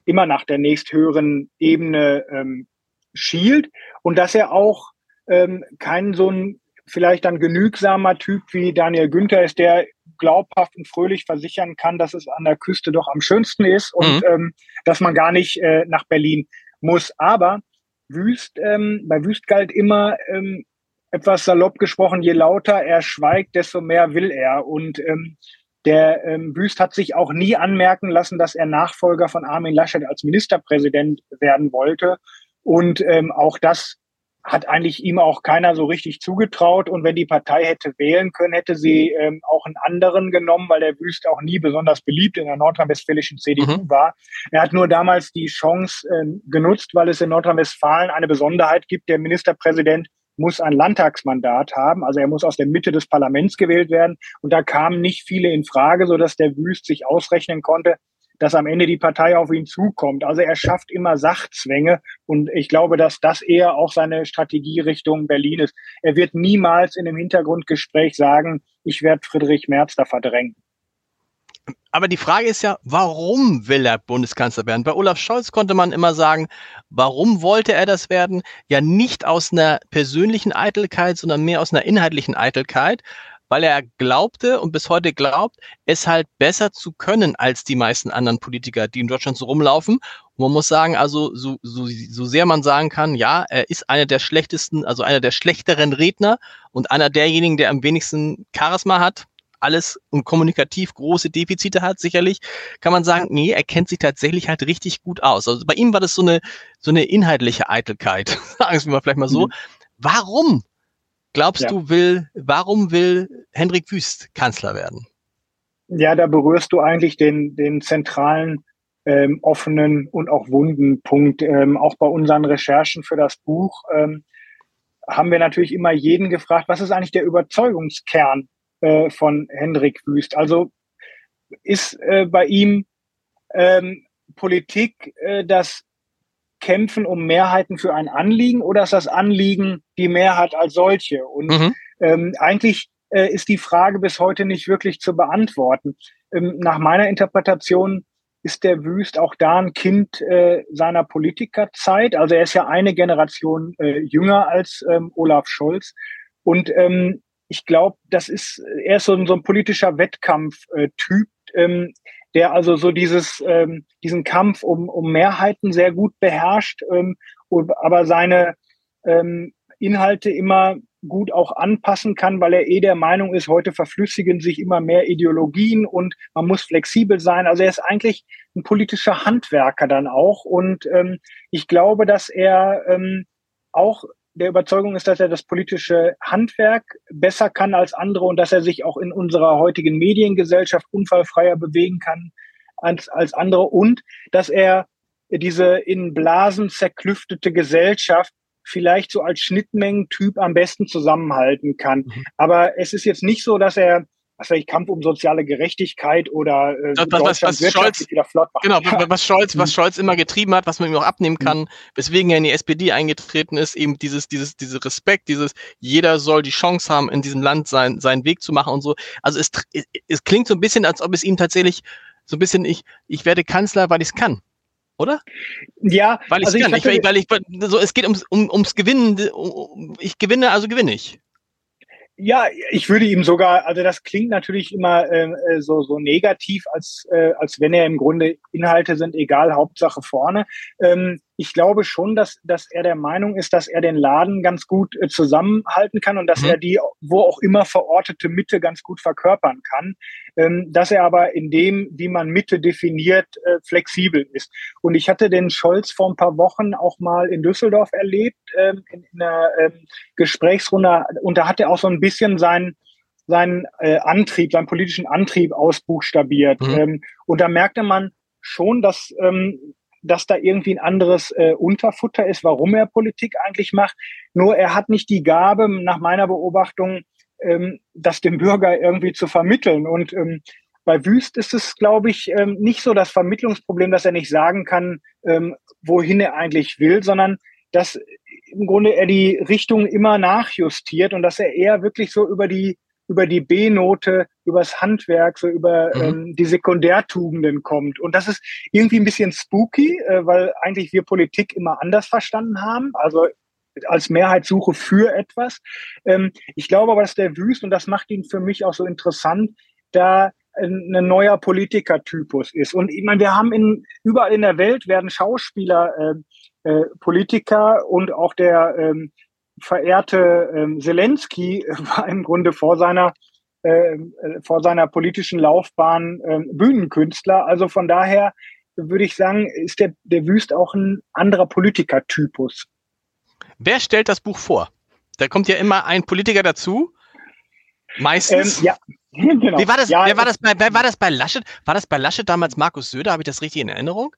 immer nach der nächsthöheren Ebene ähm, schielt und dass er auch ähm, kein so ein vielleicht dann genügsamer Typ wie Daniel Günther ist, der glaubhaft und fröhlich versichern kann, dass es an der Küste doch am schönsten ist und mhm. ähm, dass man gar nicht äh, nach Berlin muss. Aber Wüst, ähm, bei Wüst galt immer ähm, etwas salopp gesprochen, je lauter er schweigt, desto mehr will er. Und ähm, der ähm, Wüst hat sich auch nie anmerken lassen, dass er Nachfolger von Armin Laschet als Ministerpräsident werden wollte. Und ähm, auch das hat eigentlich ihm auch keiner so richtig zugetraut. Und wenn die Partei hätte wählen können, hätte sie ähm, auch einen anderen genommen, weil der Wüst auch nie besonders beliebt in der nordrhein-westfälischen CDU mhm. war. Er hat nur damals die Chance äh, genutzt, weil es in Nordrhein-Westfalen eine Besonderheit gibt. Der Ministerpräsident muss ein Landtagsmandat haben, also er muss aus der Mitte des Parlaments gewählt werden. Und da kamen nicht viele in Frage, sodass der Wüst sich ausrechnen konnte, dass am Ende die Partei auf ihn zukommt. Also er schafft immer Sachzwänge und ich glaube, dass das eher auch seine Strategie Richtung Berlin ist. Er wird niemals in einem Hintergrundgespräch sagen, ich werde Friedrich Merz da verdrängen. Aber die Frage ist ja, warum will er Bundeskanzler werden? Bei Olaf Scholz konnte man immer sagen, warum wollte er das werden? Ja, nicht aus einer persönlichen Eitelkeit, sondern mehr aus einer inhaltlichen Eitelkeit weil er glaubte und bis heute glaubt, es halt besser zu können als die meisten anderen Politiker, die in Deutschland so rumlaufen. Und man muss sagen, also so, so, so sehr man sagen kann, ja, er ist einer der schlechtesten, also einer der schlechteren Redner und einer derjenigen, der am wenigsten Charisma hat, alles und kommunikativ große Defizite hat, sicherlich, kann man sagen, nee, er kennt sich tatsächlich halt richtig gut aus. Also bei ihm war das so eine, so eine inhaltliche Eitelkeit, sagen wir mal vielleicht mal so. Mhm. Warum glaubst ja. du, will, warum will Hendrik Wüst Kanzler werden? Ja, da berührst du eigentlich den, den zentralen ähm, offenen und auch wunden Punkt. Ähm, auch bei unseren Recherchen für das Buch ähm, haben wir natürlich immer jeden gefragt, was ist eigentlich der Überzeugungskern äh, von Hendrik Wüst? Also ist äh, bei ihm ähm, Politik äh, das kämpfen um Mehrheiten für ein Anliegen oder ist das Anliegen die Mehrheit als solche? Und mhm. ähm, eigentlich äh, ist die Frage bis heute nicht wirklich zu beantworten. Ähm, nach meiner Interpretation ist der Wüst auch da ein Kind äh, seiner Politikerzeit. Also er ist ja eine Generation äh, jünger als ähm, Olaf Scholz. Und ähm, ich glaube, das ist, er ist so, so ein politischer Wettkampftyp. Äh, ähm, der also so dieses, ähm, diesen Kampf um, um Mehrheiten sehr gut beherrscht, ähm, aber seine ähm, Inhalte immer gut auch anpassen kann, weil er eh der Meinung ist, heute verflüssigen sich immer mehr Ideologien und man muss flexibel sein. Also er ist eigentlich ein politischer Handwerker dann auch. Und ähm, ich glaube, dass er ähm, auch der Überzeugung ist, dass er das politische Handwerk besser kann als andere und dass er sich auch in unserer heutigen Mediengesellschaft unfallfreier bewegen kann als, als andere und dass er diese in Blasen zerklüftete Gesellschaft vielleicht so als Schnittmengentyp am besten zusammenhalten kann. Mhm. Aber es ist jetzt nicht so, dass er was weiß ich, Kampf um soziale Gerechtigkeit oder äh, das, was, was, was Scholz, wieder flott machen. Genau, ja. was Scholz, was mhm. Scholz immer getrieben hat, was man ihm auch abnehmen mhm. kann, mhm. weswegen er in die SPD eingetreten ist, eben dieses, dieses, diese Respekt, dieses, jeder soll die Chance haben, in diesem Land sein, seinen Weg zu machen und so. Also es, es klingt so ein bisschen, als ob es ihm tatsächlich so ein bisschen, ich, ich werde Kanzler, weil ich es kann oder? Ja, weil also ich kann. Ich, weil ich, so, es geht ums, um, ums Gewinnen. Ich gewinne, also gewinne ich. Ja, ich würde ihm sogar, also das klingt natürlich immer ähm, äh, so, so negativ, als, äh, als wenn er im Grunde Inhalte sind, egal, Hauptsache vorne. Ähm, ich glaube schon, dass, dass er der Meinung ist, dass er den Laden ganz gut äh, zusammenhalten kann und dass mhm. er die, wo auch immer verortete Mitte ganz gut verkörpern kann. Ähm, dass er aber in dem, wie man Mitte definiert, äh, flexibel ist. Und ich hatte den Scholz vor ein paar Wochen auch mal in Düsseldorf erlebt, ähm, in, in einer ähm, Gesprächsrunde. Und da hat er auch so ein bisschen sein seinen äh, Antrieb, seinen politischen Antrieb ausbuchstabiert. Mhm. Ähm, und da merkte man schon, dass, ähm, dass da irgendwie ein anderes äh, Unterfutter ist, warum er Politik eigentlich macht. Nur er hat nicht die Gabe, nach meiner Beobachtung, ähm, das dem Bürger irgendwie zu vermitteln. Und ähm, bei Wüst ist es, glaube ich, ähm, nicht so das Vermittlungsproblem, dass er nicht sagen kann, ähm, wohin er eigentlich will, sondern dass im Grunde er die Richtung immer nachjustiert und dass er eher wirklich so über die über die B-Note, übers Handwerk, so über mhm. ähm, die Sekundärtugenden kommt. Und das ist irgendwie ein bisschen spooky, äh, weil eigentlich wir Politik immer anders verstanden haben. Also als Mehrheitssuche für etwas. Ähm, ich glaube aber, dass der Wüst, und das macht ihn für mich auch so interessant, da ein neuer Politikertypus ist. Und ich meine, wir haben in, überall in der Welt werden Schauspieler äh, äh, Politiker und auch der ähm, verehrte ähm, Zelensky war im Grunde vor seiner äh, vor seiner politischen Laufbahn äh, Bühnenkünstler. Also von daher würde ich sagen, ist der, der Wüst auch ein anderer Politikertypus. Wer stellt das Buch vor? Da kommt ja immer ein Politiker dazu. Meistens. Ähm, ja, genau. Wie war das, ja, wer, war das bei, wer war das bei Laschet? War das bei Laschet damals Markus Söder? Habe ich das richtig in Erinnerung?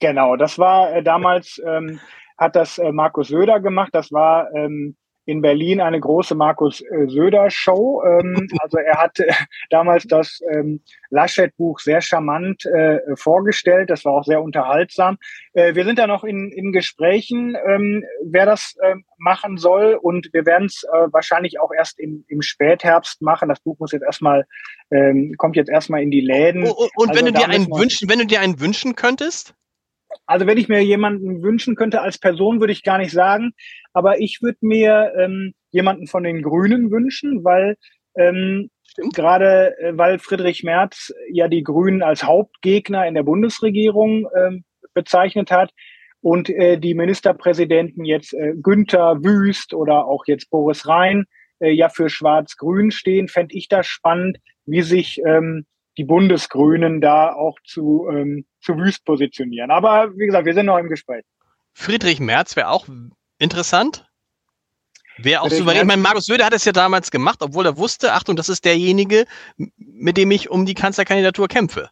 Genau, das war äh, damals ähm, hat das äh, Markus Söder gemacht. Das war ähm, in Berlin eine große Markus äh, Söder Show. Ähm, also er hat äh, damals das ähm, Laschet-Buch sehr charmant äh, vorgestellt. Das war auch sehr unterhaltsam. Äh, wir sind da noch in, in Gesprächen, ähm, wer das äh, machen soll. Und wir werden es äh, wahrscheinlich auch erst im, im Spätherbst machen. Das Buch muss jetzt erstmal, ähm, kommt jetzt erstmal in die Läden. Und, und also wenn du dir einen wünschen, wenn du dir einen wünschen könntest? Also wenn ich mir jemanden wünschen könnte als Person, würde ich gar nicht sagen. Aber ich würde mir ähm, jemanden von den Grünen wünschen, weil ähm, gerade äh, weil Friedrich Merz ja die Grünen als Hauptgegner in der Bundesregierung ähm, bezeichnet hat und äh, die Ministerpräsidenten jetzt äh, Günther Wüst oder auch jetzt Boris Rhein äh, ja für Schwarz-Grün stehen, fände ich das spannend, wie sich ähm, die Bundesgrünen da auch zu, ähm, zu wüst positionieren. Aber wie gesagt, wir sind noch im Gespräch. Friedrich Merz wäre auch interessant. Wäre auch souverän. Ich meine, Markus Söder hat es ja damals gemacht, obwohl er wusste, Achtung, das ist derjenige, mit dem ich um die Kanzlerkandidatur kämpfe.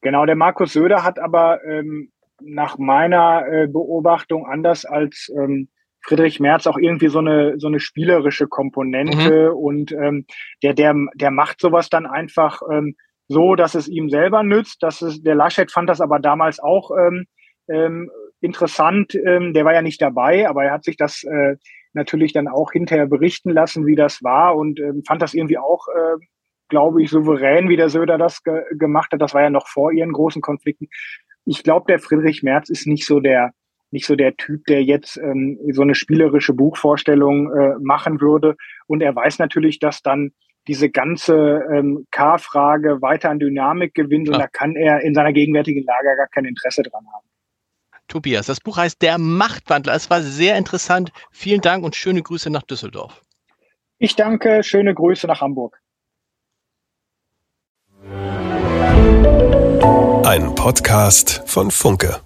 Genau, der Markus Söder hat aber ähm, nach meiner äh, Beobachtung anders als ähm, Friedrich Merz auch irgendwie so eine so eine spielerische Komponente mhm. und ähm, der der der macht sowas dann einfach ähm, so, dass es ihm selber nützt. Dass es, der Laschet fand das aber damals auch ähm, ähm, interessant. Ähm, der war ja nicht dabei, aber er hat sich das äh, natürlich dann auch hinterher berichten lassen, wie das war und ähm, fand das irgendwie auch, äh, glaube ich, souverän, wie der Söder das ge gemacht hat. Das war ja noch vor ihren großen Konflikten. Ich glaube, der Friedrich Merz ist nicht so der nicht so der Typ, der jetzt ähm, so eine spielerische Buchvorstellung äh, machen würde. Und er weiß natürlich, dass dann diese ganze ähm, K-Frage weiter an Dynamik gewinnt und da kann er in seiner gegenwärtigen Lage gar kein Interesse dran haben. Tobias, das Buch heißt Der Machtwandler. Es war sehr interessant. Vielen Dank und schöne Grüße nach Düsseldorf. Ich danke, schöne Grüße nach Hamburg. Ein Podcast von Funke.